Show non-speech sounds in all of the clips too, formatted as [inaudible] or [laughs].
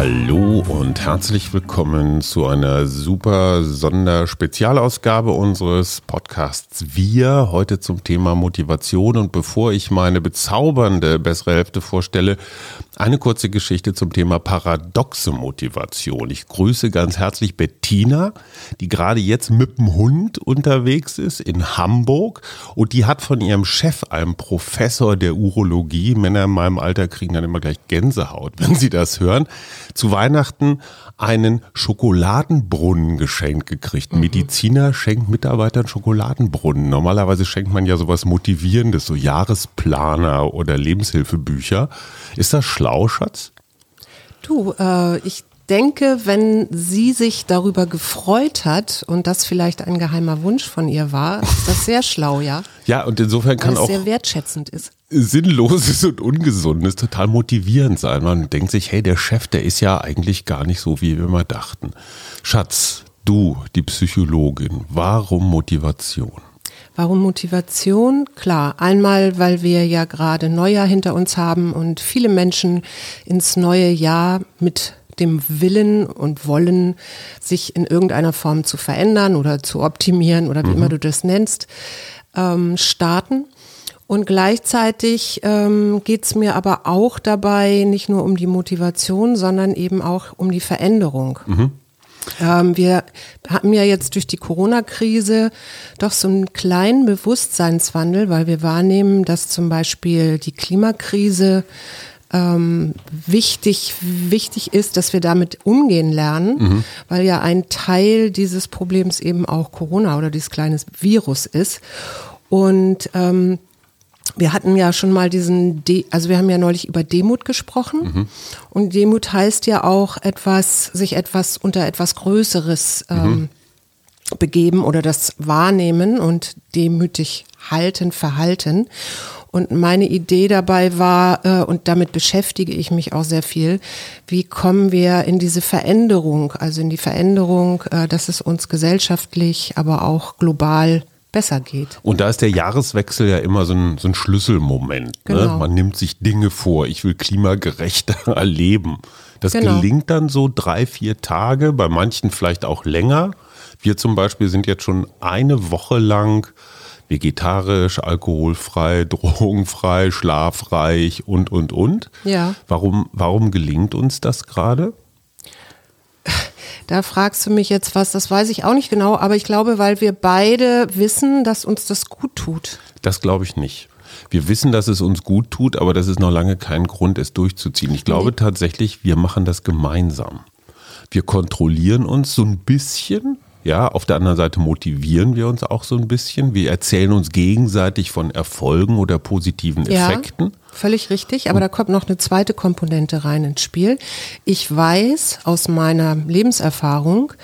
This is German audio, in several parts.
Hallo und herzlich willkommen zu einer super Sonderspezialausgabe unseres Podcasts Wir. Heute zum Thema Motivation. Und bevor ich meine bezaubernde bessere Hälfte vorstelle, eine kurze Geschichte zum Thema paradoxe Motivation. Ich grüße ganz herzlich Bettina, die gerade jetzt mit dem Hund unterwegs ist in Hamburg und die hat von ihrem Chef, einem Professor der Urologie, Männer in meinem Alter kriegen dann immer gleich Gänsehaut, [laughs] wenn sie das hören, zu Weihnachten einen Schokoladenbrunnen geschenkt gekriegt. Mhm. Mediziner schenkt Mitarbeitern Schokoladenbrunnen. Normalerweise schenkt man ja sowas Motivierendes, so Jahresplaner oder Lebenshilfebücher. Ist das schlau, Schatz? Du, äh, ich denke, wenn sie sich darüber gefreut hat und das vielleicht ein geheimer Wunsch von ihr war, ist das sehr schlau, ja. [laughs] Ja, und insofern kann auch sehr wertschätzend ist. Sinnloses und Ungesundes total motivierend sein. Man denkt sich, hey, der Chef, der ist ja eigentlich gar nicht so, wie wir immer dachten. Schatz, du, die Psychologin, warum Motivation? Warum Motivation? Klar, einmal, weil wir ja gerade Neujahr hinter uns haben und viele Menschen ins neue Jahr mit dem Willen und Wollen, sich in irgendeiner Form zu verändern oder zu optimieren oder wie mhm. immer du das nennst, ähm, starten. Und gleichzeitig ähm, geht es mir aber auch dabei nicht nur um die Motivation, sondern eben auch um die Veränderung. Mhm. Ähm, wir haben ja jetzt durch die Corona-Krise doch so einen kleinen Bewusstseinswandel, weil wir wahrnehmen, dass zum Beispiel die Klimakrise ähm, wichtig, wichtig ist, dass wir damit umgehen lernen, mhm. weil ja ein Teil dieses Problems eben auch Corona oder dieses kleine Virus ist. Und ähm, wir hatten ja schon mal diesen, De also wir haben ja neulich über Demut gesprochen. Mhm. Und Demut heißt ja auch etwas, sich etwas unter etwas Größeres ähm, mhm. begeben oder das wahrnehmen und demütig halten, verhalten. Und meine Idee dabei war, äh, und damit beschäftige ich mich auch sehr viel, wie kommen wir in diese Veränderung, also in die Veränderung, äh, dass es uns gesellschaftlich, aber auch global besser geht. Und da ist der Jahreswechsel ja immer so ein, so ein Schlüsselmoment. Ne? Genau. Ne? Man nimmt sich Dinge vor. Ich will klimagerechter [laughs] erleben. Das genau. gelingt dann so drei, vier Tage, bei manchen vielleicht auch länger. Wir zum Beispiel sind jetzt schon eine Woche lang vegetarisch, alkoholfrei, [laughs] drogenfrei, schlafreich und, und, und. Ja. Warum, warum gelingt uns das gerade? Da fragst du mich jetzt was, das weiß ich auch nicht genau, aber ich glaube, weil wir beide wissen, dass uns das gut tut. Das glaube ich nicht. Wir wissen, dass es uns gut tut, aber das ist noch lange kein Grund, es durchzuziehen. Ich glaube tatsächlich, wir machen das gemeinsam. Wir kontrollieren uns so ein bisschen, ja, auf der anderen Seite motivieren wir uns auch so ein bisschen. Wir erzählen uns gegenseitig von Erfolgen oder positiven Effekten. Ja, völlig richtig, aber Und da kommt noch eine zweite Komponente rein ins Spiel. Ich weiß aus meiner Lebenserfahrung,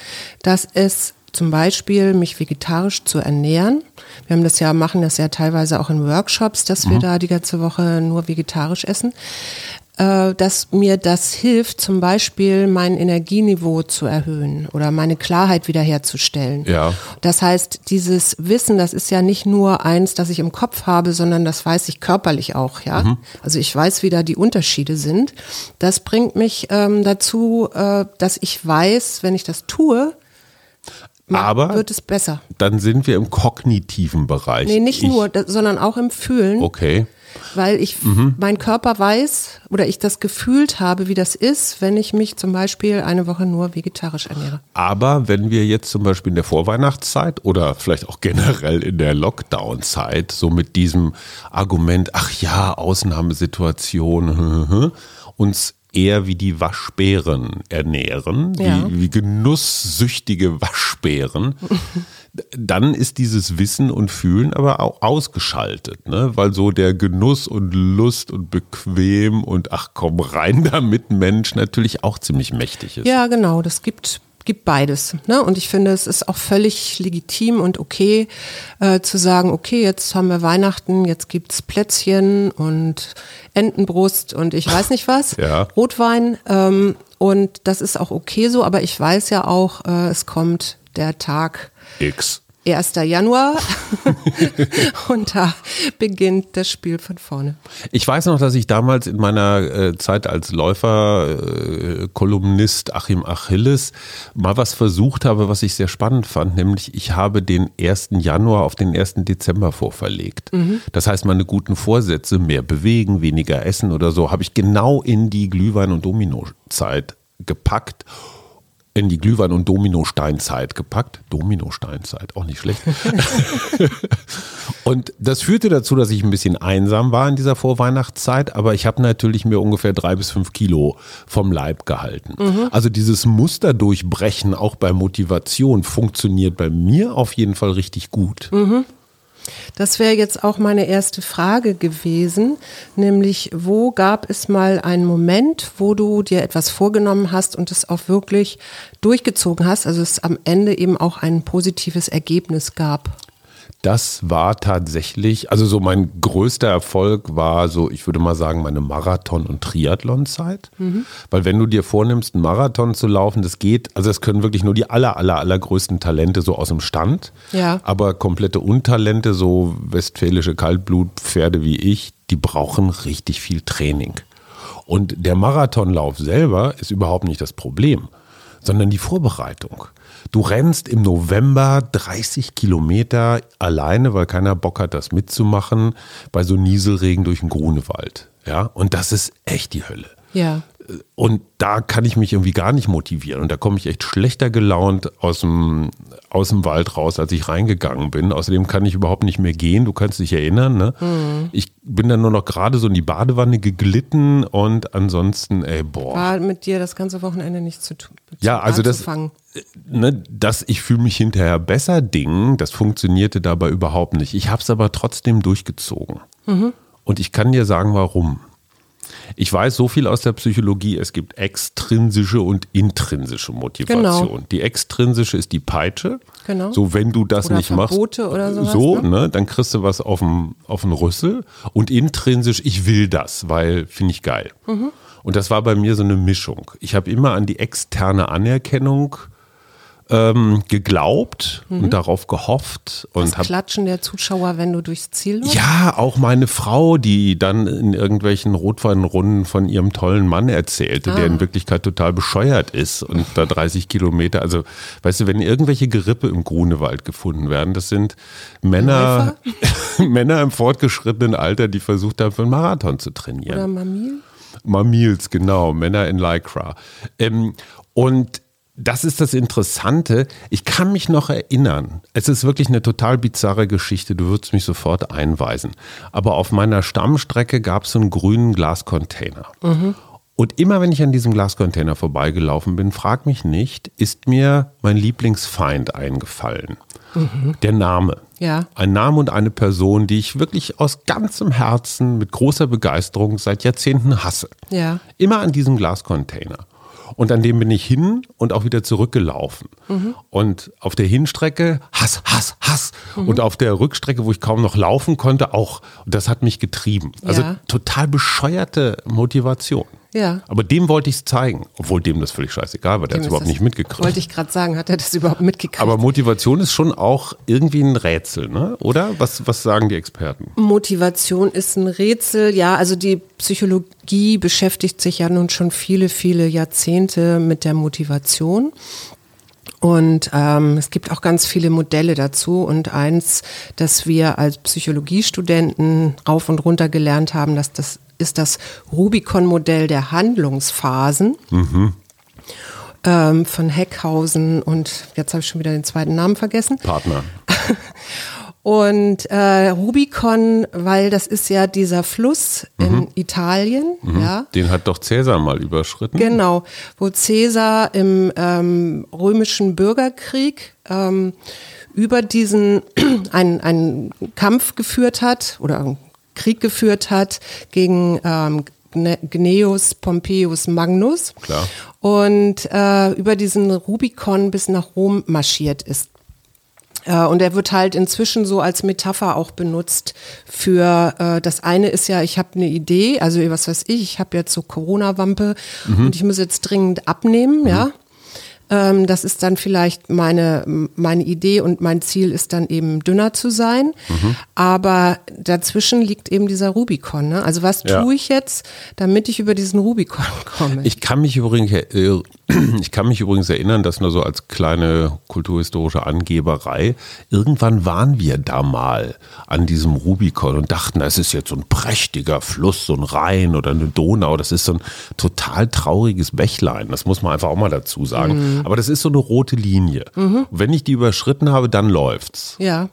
dass es zum Beispiel mich vegetarisch zu ernähren. Wir haben das ja, machen das ja teilweise auch in Workshops, dass wir mhm. da die ganze Woche nur vegetarisch essen. Äh, dass mir das hilft, zum Beispiel mein Energieniveau zu erhöhen oder meine Klarheit wiederherzustellen. Ja. Das heißt, dieses Wissen, das ist ja nicht nur eins, das ich im Kopf habe, sondern das weiß ich körperlich auch, ja. Mhm. Also ich weiß, wie da die Unterschiede sind. Das bringt mich ähm, dazu, äh, dass ich weiß, wenn ich das tue, aber wird es besser. Dann sind wir im kognitiven Bereich. Nee, nicht ich, nur, sondern auch im Fühlen. Okay weil ich mhm. mein Körper weiß oder ich das gefühlt habe, wie das ist, wenn ich mich zum Beispiel eine Woche nur vegetarisch ernähre. Aber wenn wir jetzt zum Beispiel in der Vorweihnachtszeit oder vielleicht auch generell in der Lockdown-Zeit so mit diesem Argument, ach ja, Ausnahmesituation, [laughs] uns eher wie die Waschbären ernähren, ja. wie, wie genusssüchtige Waschbären, [laughs] dann ist dieses Wissen und Fühlen aber auch ausgeschaltet, ne? weil so der Genuss und Lust und bequem und ach komm rein [laughs] damit Mensch natürlich auch ziemlich mächtig ist. Ja, genau, das gibt gibt beides. Ne? Und ich finde, es ist auch völlig legitim und okay äh, zu sagen, okay, jetzt haben wir Weihnachten, jetzt gibt's Plätzchen und Entenbrust und ich weiß nicht was, [laughs] ja. Rotwein. Ähm, und das ist auch okay so, aber ich weiß ja auch, äh, es kommt der Tag X. 1. Januar [laughs] und da beginnt das Spiel von vorne. Ich weiß noch, dass ich damals in meiner äh, Zeit als Läufer, äh, Kolumnist Achim Achilles mal was versucht habe, was ich sehr spannend fand, nämlich ich habe den 1. Januar auf den 1. Dezember vorverlegt. Mhm. Das heißt, meine guten Vorsätze, mehr bewegen, weniger essen oder so, habe ich genau in die Glühwein- und Domino-Zeit gepackt in die Glühwein- und Dominosteinzeit gepackt. Dominosteinzeit, auch nicht schlecht. [laughs] und das führte dazu, dass ich ein bisschen einsam war in dieser Vorweihnachtszeit, aber ich habe natürlich mir ungefähr drei bis fünf Kilo vom Leib gehalten. Mhm. Also dieses Muster durchbrechen, auch bei Motivation, funktioniert bei mir auf jeden Fall richtig gut. Mhm. Das wäre jetzt auch meine erste Frage gewesen, nämlich wo gab es mal einen Moment, wo du dir etwas vorgenommen hast und es auch wirklich durchgezogen hast, also es am Ende eben auch ein positives Ergebnis gab? Das war tatsächlich, also so mein größter Erfolg war so, ich würde mal sagen, meine Marathon- und Triathlon-Zeit. Mhm. Weil wenn du dir vornimmst, einen Marathon zu laufen, das geht, also das können wirklich nur die aller, aller, allergrößten Talente so aus dem Stand. Ja. Aber komplette Untalente, so westfälische Kaltblutpferde wie ich, die brauchen richtig viel Training. Und der Marathonlauf selber ist überhaupt nicht das Problem, sondern die Vorbereitung. Du rennst im November 30 Kilometer alleine, weil keiner Bock hat, das mitzumachen, bei so Nieselregen durch den Grunewald. Ja, und das ist echt die Hölle. Ja. Und da kann ich mich irgendwie gar nicht motivieren. Und da komme ich echt schlechter gelaunt aus dem, aus dem Wald raus, als ich reingegangen bin. Außerdem kann ich überhaupt nicht mehr gehen. Du kannst dich erinnern. Ne? Mhm. Ich bin dann nur noch gerade so in die Badewanne geglitten und ansonsten, ey, boah. War mit dir das ganze Wochenende nichts zu tun. Ja, also das, ne, dass ich fühle mich hinterher besser Ding, das funktionierte dabei überhaupt nicht. Ich habe es aber trotzdem durchgezogen. Mhm. Und ich kann dir sagen, warum. Ich weiß so viel aus der Psychologie, es gibt extrinsische und intrinsische Motivation. Genau. Die extrinsische ist die Peitsche. Genau. So, wenn du das oder nicht Verbote machst, oder sowas, so, ne? ne, dann kriegst du was auf den Rüssel. Und intrinsisch, ich will das, weil finde ich geil. Mhm. Und das war bei mir so eine Mischung. Ich habe immer an die externe Anerkennung ähm, geglaubt mhm. und darauf gehofft. Und das Klatschen der Zuschauer, wenn du durchs Ziel läufst? Ja, auch meine Frau, die dann in irgendwelchen Rotweinrunden von ihrem tollen Mann erzählte, ah. der in Wirklichkeit total bescheuert ist und da 30 Kilometer, also weißt du, wenn irgendwelche Gerippe im Grunewald gefunden werden, das sind Männer, [laughs] Männer im fortgeschrittenen Alter, die versucht haben, für einen Marathon zu trainieren. Oder Mamil? Mamils, genau, Männer in Lycra. Ähm, und das ist das Interessante. Ich kann mich noch erinnern. Es ist wirklich eine total bizarre Geschichte. Du würdest mich sofort einweisen. Aber auf meiner Stammstrecke gab es so einen grünen Glascontainer. Mhm. Und immer wenn ich an diesem Glascontainer vorbeigelaufen bin, frag mich nicht, ist mir mein Lieblingsfeind eingefallen. Mhm. Der Name. Ja. Ein Name und eine Person, die ich wirklich aus ganzem Herzen mit großer Begeisterung seit Jahrzehnten hasse. Ja. Immer an diesem Glascontainer. Und an dem bin ich hin und auch wieder zurückgelaufen. Mhm. Und auf der Hinstrecke Hass, Hass, Hass. Mhm. Und auf der Rückstrecke, wo ich kaum noch laufen konnte, auch. Und das hat mich getrieben. Also ja. total bescheuerte Motivation. Ja. Aber dem wollte ich es zeigen, obwohl dem das völlig scheißegal war, der hat es überhaupt nicht mitgekriegt. Wollte ich gerade sagen, hat er das überhaupt mitgekriegt? Aber Motivation ist schon auch irgendwie ein Rätsel, ne? oder? Was, was sagen die Experten? Motivation ist ein Rätsel, ja. Also die Psychologie beschäftigt sich ja nun schon viele, viele Jahrzehnte mit der Motivation. Und ähm, es gibt auch ganz viele Modelle dazu. Und eins, das wir als Psychologiestudenten rauf und runter gelernt haben, dass das ist das Rubicon-Modell der Handlungsphasen. Mhm. Von Heckhausen und jetzt habe ich schon wieder den zweiten Namen vergessen. Partner. [laughs] Und äh, Rubicon, weil das ist ja dieser Fluss mhm. in Italien, mhm. ja. Den hat doch Cäsar mal überschritten. Genau, wo Cäsar im ähm, römischen Bürgerkrieg ähm, über diesen [clears throat] einen, einen Kampf geführt hat oder Krieg geführt hat gegen ähm, Gnaeus Pompeius Magnus Klar. und äh, über diesen Rubikon bis nach Rom marschiert ist. Äh, und er wird halt inzwischen so als Metapher auch benutzt für äh, das eine ist ja, ich habe eine Idee, also was weiß ich, ich habe jetzt so Corona-Wampe mhm. und ich muss jetzt dringend abnehmen, mhm. ja. Ähm, das ist dann vielleicht meine, meine Idee und mein Ziel ist dann eben dünner zu sein. Mhm. Aber dazwischen liegt eben dieser Rubikon. Ne? Also was ja. tue ich jetzt, damit ich über diesen Rubikon komme? Ich kann mich übrigens, äh, [clears throat] ich kann mich übrigens erinnern, dass nur so als kleine kulturhistorische Angeberei, irgendwann waren wir da mal an diesem Rubikon und dachten, es ist jetzt so ein prächtiger Fluss, so ein Rhein oder eine Donau. Das ist so ein total trauriges Bächlein. Das muss man einfach auch mal dazu sagen. Mhm. Aber das ist so eine rote Linie. Mhm. Wenn ich die überschritten habe, dann läuft's. Ja.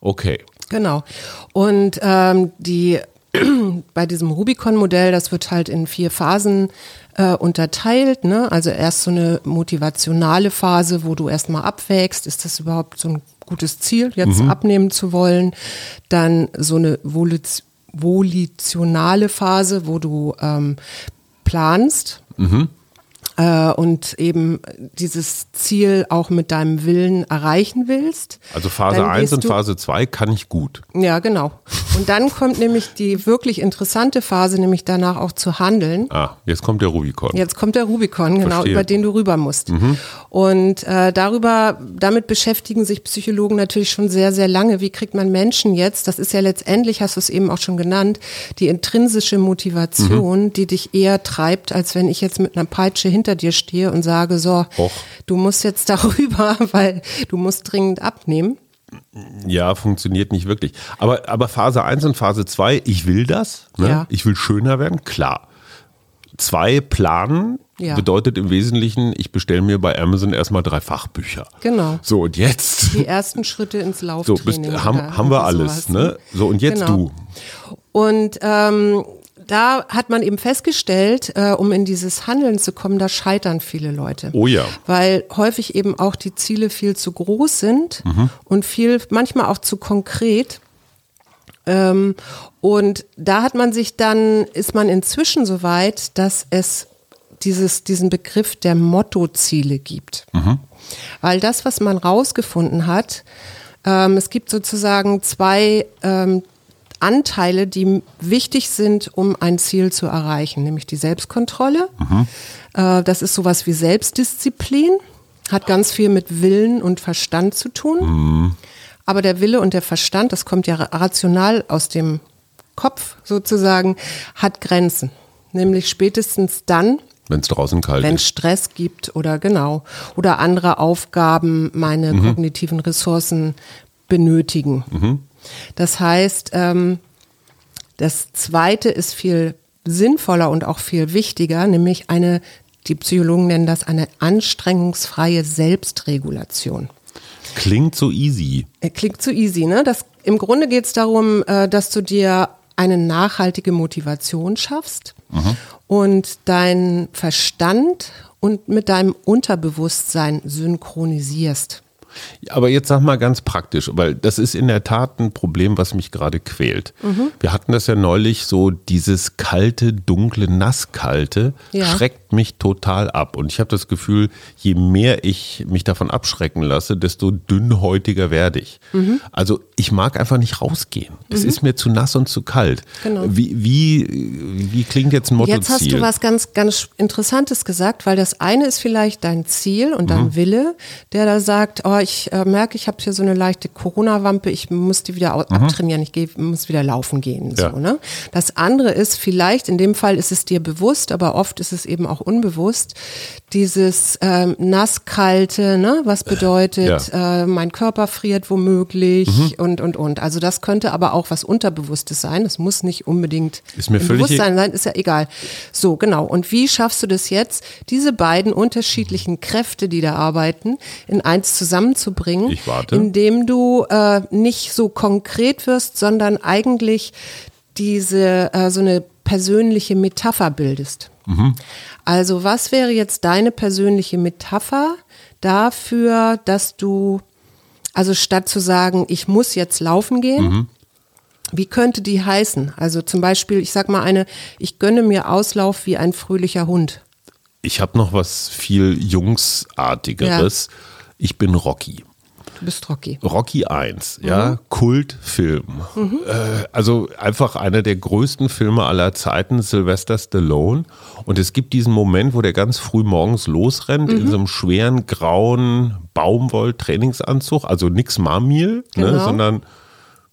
Okay. Genau. Und ähm, die [clears throat] bei diesem Rubicon-Modell, das wird halt in vier Phasen äh, unterteilt. Ne? Also erst so eine motivationale Phase, wo du erstmal abwägst, ist das überhaupt so ein gutes Ziel, jetzt mhm. abnehmen zu wollen. Dann so eine volitionale Phase, wo du ähm, planst. Mhm und eben dieses Ziel auch mit deinem Willen erreichen willst. Also Phase 1 und Phase 2 kann ich gut. Ja, genau. Und dann kommt nämlich die wirklich interessante Phase, nämlich danach auch zu handeln. Ah, jetzt kommt der Rubikon. Jetzt kommt der Rubikon, genau, Verstehe. über den du rüber musst. Mhm. Und äh, darüber, damit beschäftigen sich Psychologen natürlich schon sehr, sehr lange. Wie kriegt man Menschen jetzt, das ist ja letztendlich, hast du es eben auch schon genannt, die intrinsische Motivation, mhm. die dich eher treibt, als wenn ich jetzt mit einer Peitsche hinter hinter dir stehe und sage, so, Och. du musst jetzt [laughs] darüber, weil du musst dringend abnehmen. Ja, funktioniert nicht wirklich. Aber, aber Phase 1 und Phase 2, ich will das, ne? ja. ich will schöner werden, klar. Zwei planen ja. bedeutet im Wesentlichen, ich bestelle mir bei Amazon erstmal drei Fachbücher. Genau. So, und jetzt. Die ersten Schritte ins Lauftraining. So, bist, haben, haben wir alles, ne? So, und jetzt genau. du. Und ähm, da hat man eben festgestellt, äh, um in dieses Handeln zu kommen, da scheitern viele Leute. Oh ja. Weil häufig eben auch die Ziele viel zu groß sind mhm. und viel, manchmal auch zu konkret. Ähm, und da hat man sich dann, ist man inzwischen so weit, dass es dieses, diesen Begriff der Mottoziele gibt. Mhm. Weil das, was man rausgefunden hat, ähm, es gibt sozusagen zwei ähm, Anteile, die wichtig sind, um ein Ziel zu erreichen, nämlich die Selbstkontrolle. Mhm. Äh, das ist sowas wie Selbstdisziplin, hat ganz viel mit Willen und Verstand zu tun. Mhm. Aber der Wille und der Verstand, das kommt ja rational aus dem Kopf sozusagen, hat Grenzen. Nämlich spätestens dann, wenn es draußen kalt Wenn es Stress gibt oder genau. Oder andere Aufgaben meine mhm. kognitiven Ressourcen benötigen. Mhm. Das heißt, ähm, das Zweite ist viel sinnvoller und auch viel wichtiger, nämlich eine, die Psychologen nennen das eine anstrengungsfreie Selbstregulation. Klingt so easy. Äh, klingt so easy, ne? Das, Im Grunde geht es darum, äh, dass du dir eine nachhaltige Motivation schaffst mhm. und deinen Verstand und mit deinem Unterbewusstsein synchronisierst. Aber jetzt sag mal ganz praktisch, weil das ist in der Tat ein Problem, was mich gerade quält. Mhm. Wir hatten das ja neulich so, dieses kalte, dunkle, nasskalte ja. schreckt mich total ab. Und ich habe das Gefühl, je mehr ich mich davon abschrecken lasse, desto dünnhäutiger werde ich. Mhm. Also ich mag einfach nicht rausgehen. Es mhm. ist mir zu nass und zu kalt. Genau. Wie, wie, wie klingt jetzt ein Motto? Jetzt hast du was ganz, ganz Interessantes gesagt, weil das eine ist vielleicht dein Ziel und dein mhm. Wille, der da sagt, oh, ich äh, merke, ich habe hier so eine leichte Corona-Wampe, ich muss die wieder mhm. abtrainieren, ich geh, muss wieder laufen gehen. So, ja. ne? Das andere ist vielleicht, in dem Fall ist es dir bewusst, aber oft ist es eben auch unbewusst, dieses ähm, nasskalte, ne? was bedeutet, ja. äh, mein Körper friert womöglich mhm. und, und, und. Also das könnte aber auch was Unterbewusstes sein, es muss nicht unbedingt ist mir Bewusstsein e- sein, ist ja egal. So, genau. Und wie schaffst du das jetzt, diese beiden unterschiedlichen Kräfte, die da arbeiten, in eins zusammen zusammenzubringen, ich warte. indem du äh, nicht so konkret wirst, sondern eigentlich diese äh, so eine persönliche Metapher bildest. Mhm. Also was wäre jetzt deine persönliche Metapher dafür, dass du, also statt zu sagen, ich muss jetzt laufen gehen, mhm. Wie könnte die heißen? Also zum Beispiel, ich sag mal eine, ich gönne mir Auslauf wie ein fröhlicher Hund. Ich habe noch was viel Jungsartigeres. Ja ich bin Rocky. Du bist Rocky. Rocky 1, ja, Kultfilm. Äh, also einfach einer der größten Filme aller Zeiten, Sylvester Stallone. Und es gibt diesen Moment, wo der ganz früh morgens losrennt in so einem schweren grauen Baumwoll-Trainingsanzug, also nix Marmil, ne, Genau. sondern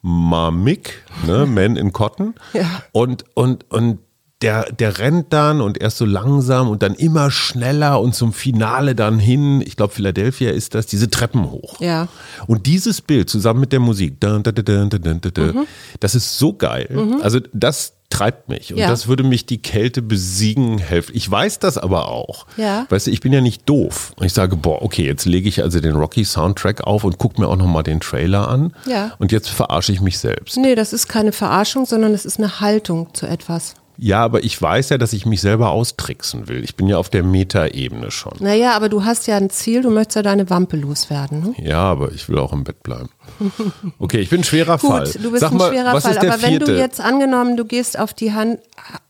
Marmik, ne, [laughs] Man in Cotton. Ja. Und, und, und der, der rennt dann und erst so langsam und dann immer schneller und zum Finale dann hin, ich glaube Philadelphia ist das, diese Treppen hoch. Ja. Und dieses Bild zusammen mit der Musik, dun, dun, dun, dun, das ist so geil. Also das treibt mich und Ja. das würde mich die Kälte besiegen helfen. Ich weiß das aber auch. Ja. Weißt du, ich bin ja nicht doof. Und ich sage, boah, okay, jetzt lege ich also den Rocky Soundtrack auf und gucke mir auch nochmal den Trailer an. Ja. Und jetzt verarsche ich mich selbst. Nee, das ist keine Verarschung, sondern es ist eine Haltung zu etwas. Ja, aber ich weiß ja, dass ich mich selber austricksen will. Ich bin ja auf der Meta-Ebene schon. Naja, aber du hast ja ein Ziel, du möchtest ja deine Wampe loswerden. Ne? Ja, aber ich will auch im Bett bleiben. [laughs] Okay, ich bin ein schwerer Fall. Gut, du bist Sag ein mal, schwerer was Fall. Aber wenn vierte? du jetzt angenommen, du gehst auf die Han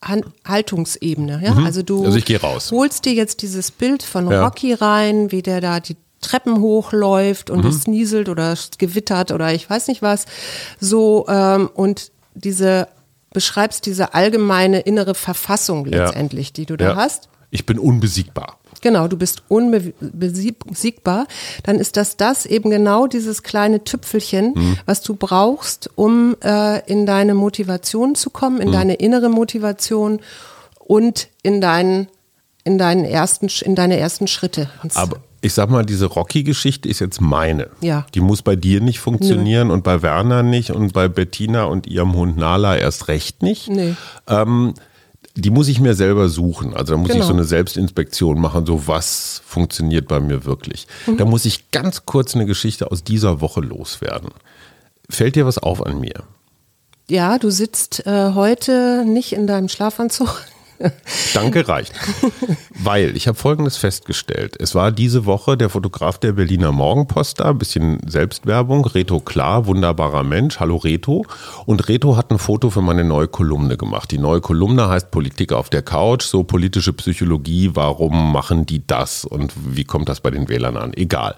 Han Haltungsebene, ja, also du Also ich geh raus. holst dir jetzt dieses Bild von Ja. Rocky rein, wie der da die Treppen hochläuft Mhm. und es nieselt oder es gewittert oder ich weiß nicht was, so ähm, und diese beschreibst diese allgemeine innere Verfassung Ja. letztendlich, die du da Ja. hast. Ich bin unbesiegbar. Genau, du bist unbesiegbar, dann ist das das eben genau dieses kleine Tüpfelchen, Mhm. was du brauchst, um äh, in deine Motivation zu kommen, Mhm. in deine innere Motivation und in deinen in deinen ersten in deine ersten Schritte. Aber ich sag mal, diese Rocky-Geschichte ist jetzt meine. Ja. Die muss bei dir nicht funktionieren und bei Werner nicht und bei Bettina und ihrem Hund Nala erst recht nicht. Nee. Ähm, die muss ich mir selber suchen. Also da muss ich Genau. so eine Selbstinspektion machen, so was funktioniert bei mir wirklich. Mhm. Da muss ich ganz kurz eine Geschichte aus dieser Woche loswerden. Fällt dir was auf an mir? ja, du sitzt äh, heute nicht in deinem Schlafanzug. Danke reicht. Weil ich habe Folgendes festgestellt. Es war diese Woche der Fotograf der Berliner Morgenpost da, ein bisschen Selbstwerbung, Reto Klar, wunderbarer Mensch, hallo Reto. Und Reto hat ein Foto für meine neue Kolumne gemacht. Die neue Kolumne heißt Politik auf der Couch, so politische Psychologie, warum machen die das und wie kommt das bei den Wählern an? Egal.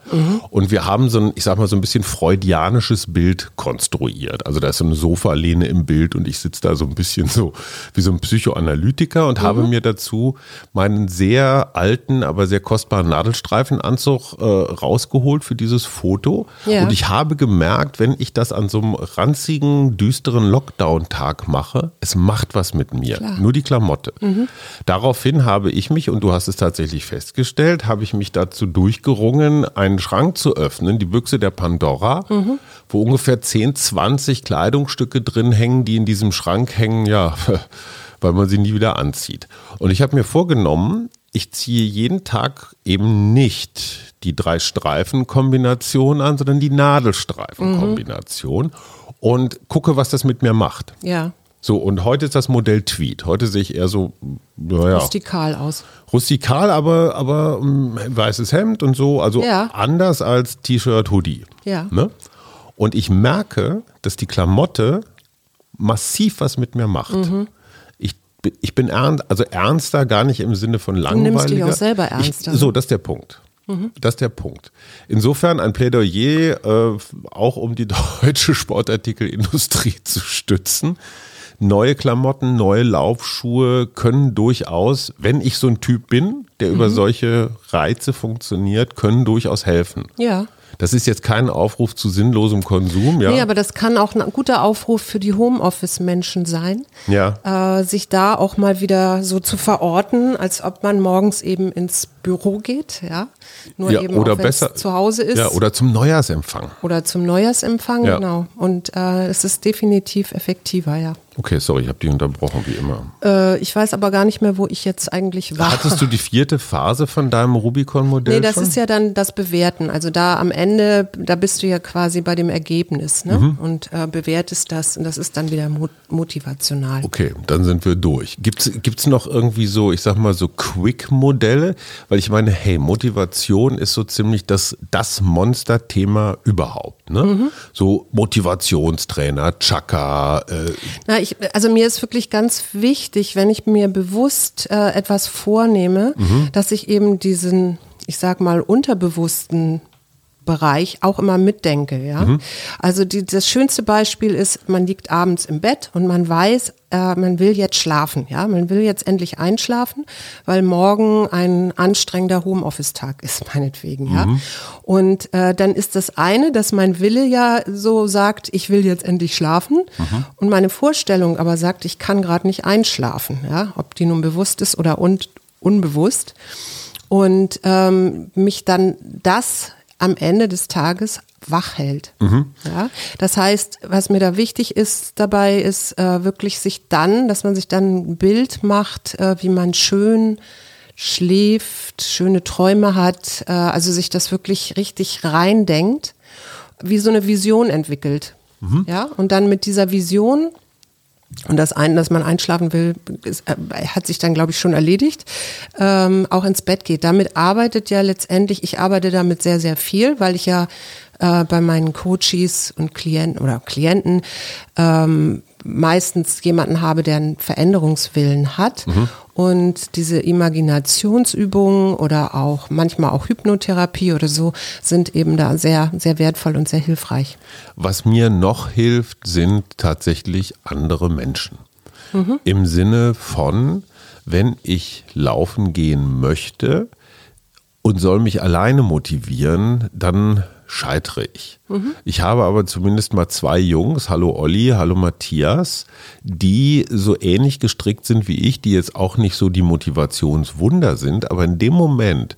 Und wir haben so ein, ich sag mal, so ein bisschen freudianisches Bild konstruiert. Also da ist so eine Sofalehne im Bild und ich sitze da so ein bisschen so wie so ein Psychoanalytiker und habe mir dazu meinen sehr alten, aber sehr kostbaren Nadelstreifenanzug äh, rausgeholt für dieses Foto. Ja. Und ich habe gemerkt, wenn ich das an so einem ranzigen, düsteren Lockdown-Tag mache, es macht was mit mir. Nur die Klamotte. Daraufhin habe ich mich, und du hast es tatsächlich festgestellt, habe ich mich dazu durchgerungen, einen Schrank zu öffnen, die Büchse der Pandora, wo ungefähr 10, 20 Kleidungsstücke drin hängen, die in diesem Schrank hängen, ja, [laughs] weil man sie nie wieder anzieht. Und ich habe mir vorgenommen, ich ziehe jeden Tag eben nicht die drei Streifen-Kombination an, sondern die Nadelstreifen-Kombination und gucke, was das mit mir macht. Ja, So, und heute ist das Modell Tweet. Heute sehe ich eher so, naja, rustikal aus. rustikal, aber, aber ähm, weißes Hemd und so, also Ja. anders als T-Shirt, Hoodie. Ja. Ne? Und ich merke, dass die Klamotte massiv was mit mir macht. Mhm. Ich, bin- ernst, also ernster, gar nicht im Sinne von langweiliger. nimmst dich auch selber ernster, Ich, so, das ist der Punkt. Das ist der Punkt. Insofern ein Plädoyer, äh, auch um die [laughs] deutsche Sportartikelindustrie zu stützen. Neue Klamotten, neue Laufschuhe können durchaus, wenn ich so ein Typ bin, der über Mhm. solche Reize funktioniert, können durchaus helfen. Ja. Das ist jetzt kein Aufruf zu sinnlosem Konsum, ja. Nee, aber das kann auch ein guter Aufruf für die Homeoffice-Menschen sein, ja. äh, sich da auch mal wieder so zu verorten, als ob man morgens eben ins Büro geht, ja. Nur ja eben oder auch, besser zu Hause ist. Ja, oder zum Neujahrsempfang. oder zum Neujahrsempfang, Ja. genau. Und äh, es ist definitiv effektiver, ja. Okay, sorry, ich habe dich unterbrochen, wie immer. Äh, ich weiß aber gar nicht mehr, wo ich jetzt eigentlich war. Hattest du die vierte Phase von deinem Rubicon-Modell Nee, das schon? ist ja dann das Bewerten. Also da am Ende, da bist du ja quasi bei dem Ergebnis ne? Mhm. und äh, bewertest das und das ist dann wieder mo motivational. Okay, dann sind wir durch. Gibt's gibt's noch irgendwie so, ich sag mal so Quick-Modelle? Weil ich meine, hey, Motivation ist so ziemlich das, das Monster-Thema überhaupt. Ne? Mhm. So Motivationstrainer, Chaka, äh, Na, ich, also mir ist wirklich ganz wichtig, wenn ich mir bewusst äh, etwas vornehme, Mhm. dass ich eben diesen, ich sag mal, unterbewussten Bereich auch immer mitdenke. Ja? Mhm. Also die, das schönste Beispiel ist, man liegt abends im Bett und man weiß, äh, man will jetzt schlafen. Ja? Man will jetzt endlich einschlafen, weil morgen ein anstrengender Homeoffice-Tag ist, [laughs] meinetwegen. Mhm. Ja? Und äh, dann ist das eine, dass mein Wille ja so sagt, ich will jetzt endlich schlafen. Mhm. Und meine Vorstellung aber sagt, ich kann gerade nicht einschlafen. Ja? Ob die nun bewusst ist oder un unbewusst. Und ähm, mich dann das am Ende des Tages wach hält. Mhm. Ja, das heißt, was mir da wichtig ist dabei, ist äh, wirklich sich dann, dass man sich dann ein Bild macht, äh, wie man schön schläft, schöne Träume hat, äh, also sich das wirklich richtig reindenkt, wie so eine Vision entwickelt. Mhm. Ja, und dann mit dieser Vision und das ein, dass man einschlafen will, ist, äh, hat sich dann, glaube ich, schon erledigt, ähm, auch ins Bett geht. Damit arbeitet ja letztendlich, ich arbeite damit sehr, sehr viel, weil ich ja äh, bei meinen Coaches und Klienten oder Klienten ähm, meistens jemanden habe, der einen Veränderungswillen hat. Mhm. Und diese Imaginationsübungen oder auch manchmal auch Hypnotherapie oder so sind eben da sehr, sehr wertvoll und sehr hilfreich. Was mir noch hilft, sind tatsächlich andere Menschen. Mhm. Im Sinne von, wenn ich laufen gehen möchte und soll mich alleine motivieren, dann scheitere ich. Mhm. Ich habe aber zumindest mal zwei Jungs, hallo Olli, hallo Matthias, die so ähnlich gestrickt sind wie ich, die jetzt auch nicht so die Motivationswunder sind, aber in dem Moment,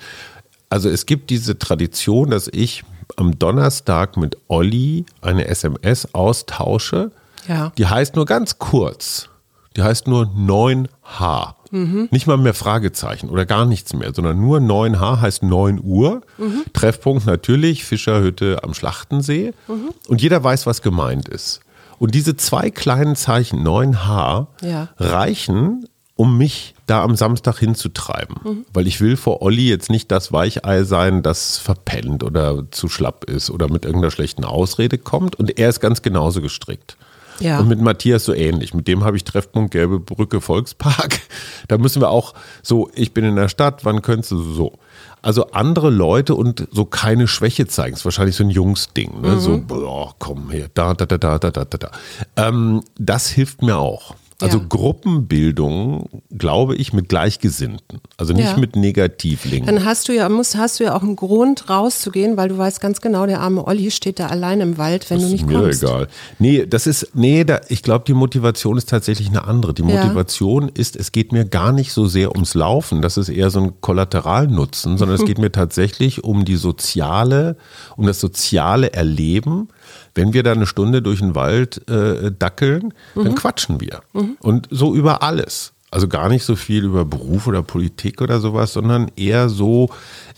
also es gibt diese Tradition, dass ich am Donnerstag mit Olli eine SMS austausche. Ja. Die heißt nur ganz kurz. Die heißt nur 9H. Mhm. Nicht mal mehr Fragezeichen oder gar nichts mehr, sondern nur 9H heißt 9 Uhr. Mhm. Treffpunkt natürlich, Fischerhütte am Schlachtensee. Mhm. Und jeder weiß, was gemeint ist. Und diese zwei kleinen Zeichen 9H ja. reichen, um mich da am Samstag hinzutreiben. Mhm. Weil ich will vor Olli jetzt nicht das Weichei sein, das verpennt oder zu schlapp ist oder mit irgendeiner schlechten Ausrede kommt. Und er ist ganz genauso gestrickt. Ja. Und mit Matthias so ähnlich. Mit dem habe ich Treffpunkt Gelbe Brücke Volkspark. [laughs] Da müssen wir auch so, ich bin in der Stadt, wann könntest du so? Also andere Leute und so keine Schwäche zeigen. Ist wahrscheinlich so ein Jungsding. Ne? Mhm. So, boah, komm her, da, da, da, da, da, da, da. Ähm, das hilft mir auch. Also ja. Gruppenbildung, glaube ich, mit Gleichgesinnten. Also nicht ja. mit Negativlingen. Dann hast du ja, musst, hast du ja auch einen Grund rauszugehen, weil du weißt ganz genau, der arme Olli steht da allein im Wald, wenn das du nicht kommst. ist mir egal. Nee, das ist, nee, da, ich glaube, die Motivation ist tatsächlich eine andere. Die Motivation ja. ist, es geht mir gar nicht so sehr ums Laufen. Das ist eher so ein Kollateralnutzen, sondern es [laughs] geht mir tatsächlich um die soziale, um das soziale Erleben wenn wir da eine Stunde durch den Wald äh, dackeln, mhm. dann quatschen wir. Mhm. Und so über alles. Also gar nicht so viel über Beruf oder Politik oder sowas, sondern eher so,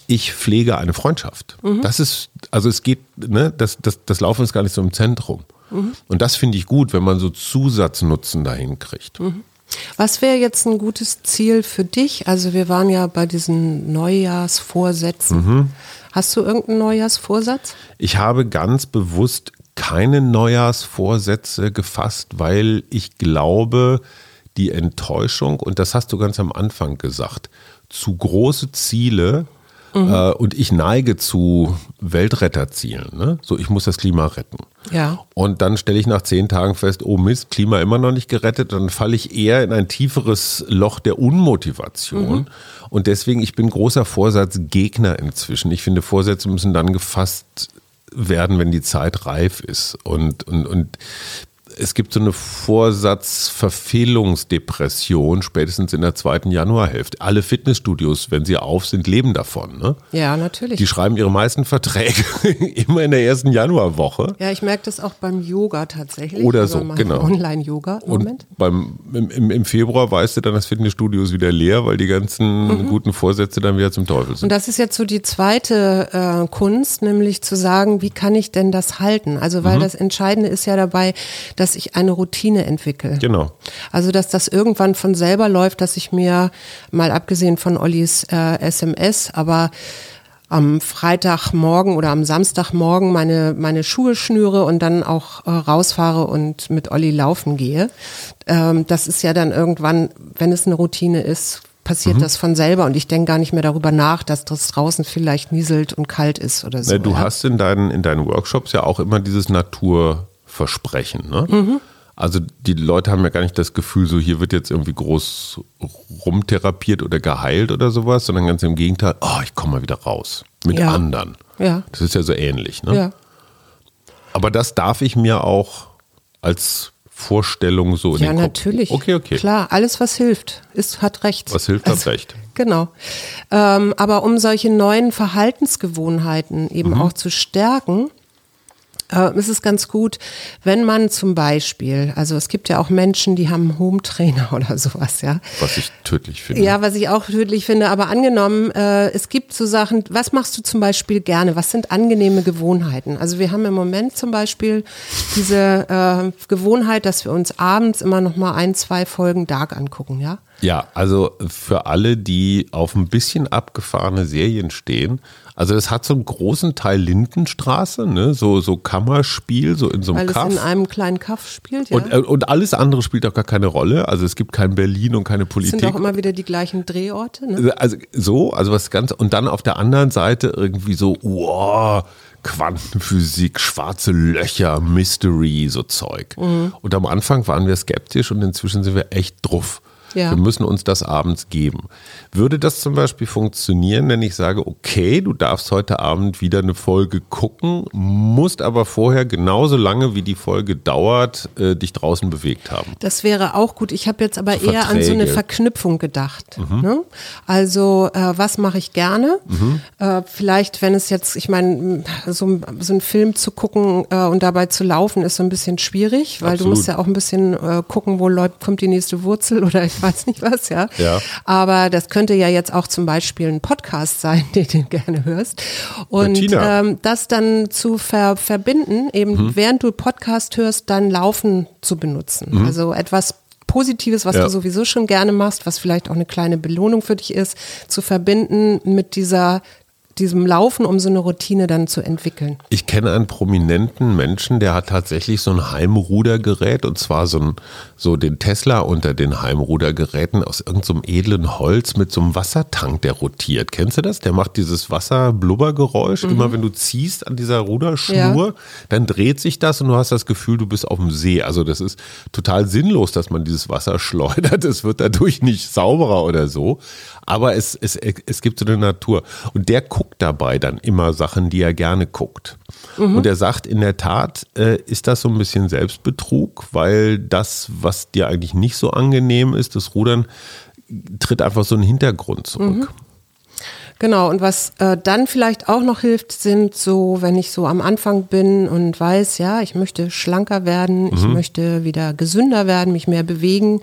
ich pflege eine Freundschaft. Mhm. Das ist, also es geht, ne, das, das, das Laufen ist gar nicht so im Zentrum. Mhm. Und das finde ich gut, wenn man so Zusatznutzen dahin kriegt. Mhm. Was wäre jetzt ein gutes Ziel für dich? Also wir waren ja bei diesen Neujahrsvorsätzen. Mhm. Hast du irgendeinen Neujahrsvorsatz? Ich habe ganz bewusst keine Neujahrsvorsätze gefasst, weil ich glaube, die Enttäuschung, und das hast du ganz am Anfang gesagt, zu große Ziele mhm. äh, und ich neige zu Weltretterzielen. Ne? So, ich muss das Klima retten. Ja. Und dann stelle ich nach zehn Tagen fest, oh Mist, Klima immer noch nicht gerettet. Dann falle ich eher in ein tieferes Loch der Unmotivation. Mhm. Und deswegen, ich bin großer Vorsatzgegner inzwischen. Ich finde, Vorsätze müssen dann gefasst werden, wenn die Zeit reif ist. Und, und, und es gibt so eine Vorsatzverfehlungsdepression spätestens in der zweiten Januarhälfte. Alle Fitnessstudios, wenn sie auf sind, leben davon. Ne? Ja, natürlich. Die schreiben ihre meisten Verträge [laughs] immer in der ersten Januarwoche. Ja, ich merke das auch beim Yoga tatsächlich. Oder also so, genau. Online-Yoga im Moment. Beim, im, im, Februar weißt du dann, das Fitnessstudio ist wieder leer, weil die ganzen mhm. guten Vorsätze dann wieder zum Teufel sind. Und das ist jetzt so die zweite äh, Kunst, nämlich zu sagen, wie kann ich denn das halten? Also, weil mhm. das Entscheidende ist ja dabei, dass dass ich eine Routine entwickle. Genau. Also, dass das irgendwann von selber läuft, dass ich mir, mal abgesehen von Ollis äh, SMS, aber am Freitagmorgen oder am Samstagmorgen meine, meine Schuhe schnüre und dann auch äh, rausfahre und mit Olli laufen gehe. Ähm, das ist ja dann irgendwann, wenn es eine Routine ist, passiert das von selber und ich denke gar nicht mehr darüber nach, dass das draußen vielleicht nieselt und kalt ist oder so. Na, du ja. hast in deinen, in deinen Workshops ja auch immer dieses Naturversprechen. Ne? Mhm. Also die Leute haben ja gar nicht das Gefühl, so hier wird jetzt irgendwie groß rumtherapiert oder geheilt oder sowas, sondern ganz im Gegenteil, oh, ich komme mal wieder raus mit Ja. anderen. Ja. Das ist ja so ähnlich. Ne? Ja. Aber das darf ich mir auch als Vorstellung so in Ja, den Kopf. natürlich. Okay, okay. Klar, alles, was hilft, ist, hat recht. Was hilft, hat recht. Genau. Ähm, aber um solche neuen Verhaltensgewohnheiten eben Mhm. auch zu stärken, äh, ist es ganz gut, wenn man zum Beispiel, also es gibt ja auch Menschen, die haben einen Home-Trainer [laughs] oder sowas, ja. Was ich tödlich finde. Ja, was ich auch tödlich finde, aber angenommen, äh, es gibt so Sachen, was machst du zum Beispiel gerne? Was sind angenehme Gewohnheiten? Also wir haben im Moment zum Beispiel diese äh, Gewohnheit, dass wir uns abends immer noch mal ein, zwei Folgen Dark angucken, ja? Ja, also für alle, die auf ein bisschen abgefahrene Serien stehen, also es hat so einen großen Teil Lindenstraße, ne? so, so Kammerspiel, so in so einem Weil es in Kaff. einem kleinen Kaff spielt, ja. Und, äh, und alles andere spielt auch gar keine Rolle. Also es gibt kein Berlin und keine Es Politik. sind auch immer wieder die gleichen Drehorte. Ne? Also so, also was ganz und dann auf der anderen Seite irgendwie so, wow, Quantenphysik, schwarze Löcher, Mystery, so Zeug. Mhm. Und am Anfang waren wir skeptisch und inzwischen sind wir echt druff. Ja. Wir müssen uns das abends geben. Würde das zum Beispiel funktionieren, wenn ich sage, okay, du darfst heute Abend wieder eine Folge gucken, musst aber vorher genauso lange, wie die Folge dauert, äh, dich draußen bewegt haben? Das wäre auch gut. Ich habe jetzt aber So eher an so eine Verträge. Verknüpfung gedacht. Mhm. Ne? Also äh, was mache ich gerne? Äh, vielleicht, wenn es jetzt, ich meine, so, so einen Film zu gucken äh, und dabei zu laufen, ist so ein bisschen schwierig, weil Absolut. du musst ja auch ein bisschen äh, gucken, wo läuft, kommt die nächste Wurzel oder ich weiß nicht was, ja. Ja. Aber das könnte ja jetzt auch zum Beispiel ein Podcast sein, [laughs] den du gerne hörst. Und ähm, das dann zu ver verbinden, eben Mhm. während du Podcast hörst, dann Laufen zu benutzen. Also etwas Positives, was. Ja. du sowieso schon gerne machst, was vielleicht auch eine kleine Belohnung für dich ist, zu verbinden mit dieser diesem Laufen, um so eine Routine dann zu entwickeln. Ich kenne einen prominenten Menschen, der hat tatsächlich so ein Heimrudergerät und zwar so, ein, so den Tesla unter den Heimrudergeräten aus irgendeinem edlen Holz mit so einem Wassertank, der rotiert. Kennst du das? Der macht dieses Wasserblubbergeräusch. Immer wenn du ziehst an dieser Ruderschnur, Ja. dann dreht sich das und du hast das Gefühl, du bist auf dem See. Also das ist total sinnlos, dass man dieses Wasser [laughs] schleudert. Es wird dadurch nicht sauberer oder so. Aber es, es, es gibt so eine Natur. Und der guckt dabei dann immer Sachen, die er gerne guckt. Und er sagt, in der Tat äh, ist das so ein bisschen Selbstbetrug, weil das, was dir eigentlich nicht so angenehm ist, das Rudern, tritt einfach so in den Hintergrund zurück. Genau, und was äh, dann vielleicht auch noch hilft, sind so, wenn ich so am Anfang bin und weiß, ja, ich möchte schlanker werden, ich möchte wieder gesünder werden, mich mehr bewegen,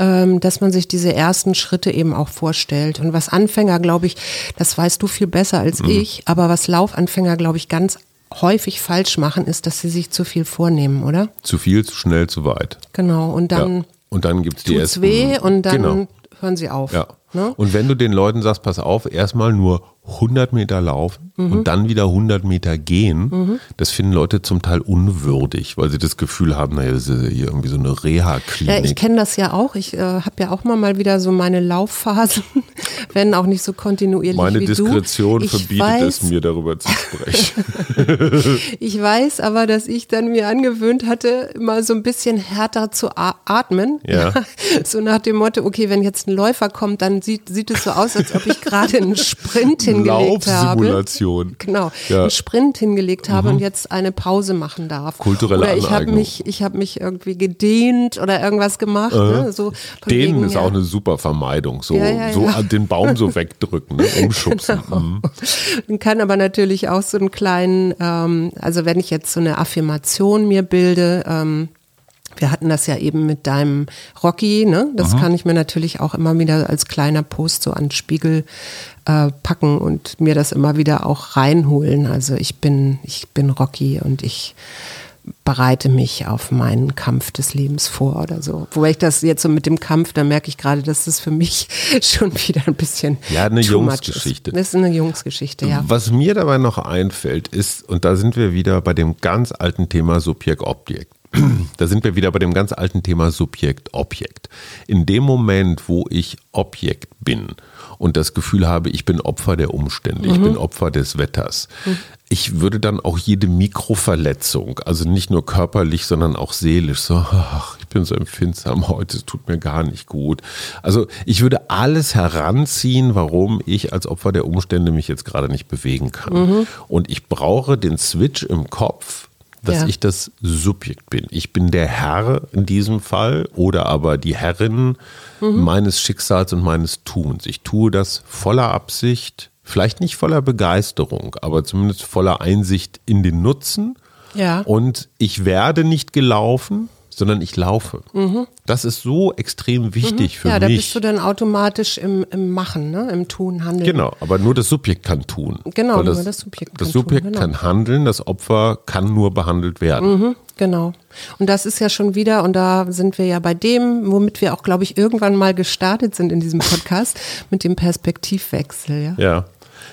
ähm, dass man sich diese ersten Schritte eben auch vorstellt. Und was Anfänger, glaube ich, das weißt du viel besser als ich, aber was Laufanfänger, glaube ich, ganz häufig falsch machen, ist, dass sie sich zu viel vornehmen, oder? Zu viel, zu schnell, zu weit. Genau, und dann ja. Und dann gibt es die ersten. weh und dann Genau. hören sie auf. Ja. Ne? Und wenn du den Leuten sagst, pass auf, erstmal nur 100 Meter laufen Mhm. und dann wieder 100 Meter gehen, das finden Leute zum Teil unwürdig, weil sie das Gefühl haben, naja, das ist hier irgendwie so eine Ja, ich Reha-Klinik. kenne das ja auch. Ich äh, habe ja auch mal mal wieder so meine Laufphasen, [laughs] wenn auch nicht so kontinuierlich Meine wie Diskretion du. Ich verbietet weiß, es mir, darüber zu sprechen. [laughs] Ich weiß aber, dass ich dann mir angewöhnt hatte, immer so ein bisschen härter zu atmen. Ja. [laughs] So nach dem Motto, okay, wenn jetzt ein Läufer kommt, dann sieht, sieht es so aus, als ob ich gerade einen Sprint hingelegt habe. Genau, Ja. Mhm. einen Sprint hingelegt habe und jetzt eine Pause machen darf. Kulturelle oder ich habe mich, ich habe mich irgendwie gedehnt oder irgendwas gemacht. Ne? So wegen, ist ja. auch eine super Vermeidung. So, Ja, so den Baum so wegdrücken, ne? umschubsen. [laughs] Genau. Mhm. Man kann aber natürlich auch so einen kleinen, ähm, also wenn ich jetzt so eine Affirmation mir bilde, ähm, wir hatten das ja eben mit deinem Rocky, ne? Das kann ich mir natürlich auch immer wieder als kleiner Post so an Spiegel äh, packen und mir das immer wieder auch reinholen. Also ich bin, ich bin Rocky und ich bereite mich auf meinen Kampf des Lebens vor oder so. Wobei ich das jetzt so mit dem Kampf, da merke ich gerade, dass das für mich [laughs] schon wieder ein bisschen Ja, eine Jungsgeschichte. Ist. Das ist eine Jungsgeschichte, ja. Was mir dabei noch einfällt, ist, und da sind wir wieder bei dem ganz alten Thema Subjekt-Objekt. [clears throat] da sind wir wieder bei dem ganz alten Thema Subjekt, Objekt. In dem Moment, wo ich Objekt bin und das Gefühl habe, ich bin Opfer der Umstände, ich bin Opfer des Wetters, ich würde dann auch jede Mikroverletzung, also nicht nur körperlich, sondern auch seelisch, so, ach, ich bin so empfindsam heute, es tut mir gar nicht gut. Also ich würde alles heranziehen, warum ich als Opfer der Umstände mich jetzt gerade nicht bewegen kann. Und ich brauche den Switch im Kopf, dass Ja. ich das Subjekt bin. Ich bin der Herr in diesem Fall oder aber die Herrin meines Schicksals und meines Tuns. Ich tue das voller Absicht, vielleicht nicht voller Begeisterung, aber zumindest voller Einsicht in den Nutzen. Ja. Und ich werde nicht gelaufen, sondern ich laufe. Das ist so extrem wichtig für Mhm. ja, da mich. bist du dann automatisch im, im Machen, ne? im Tun, Handeln. Genau, aber nur das Subjekt kann tun. Genau, Weil nur das Subjekt Das kann tun, Subjekt genau. kann handeln, das Opfer kann nur behandelt werden. Mhm, genau. Und das ist ja schon wieder, und da sind wir ja bei dem, womit wir auch, glaube ich, irgendwann mal gestartet sind in diesem Podcast, [laughs] mit dem Perspektivwechsel. Ja, Ja.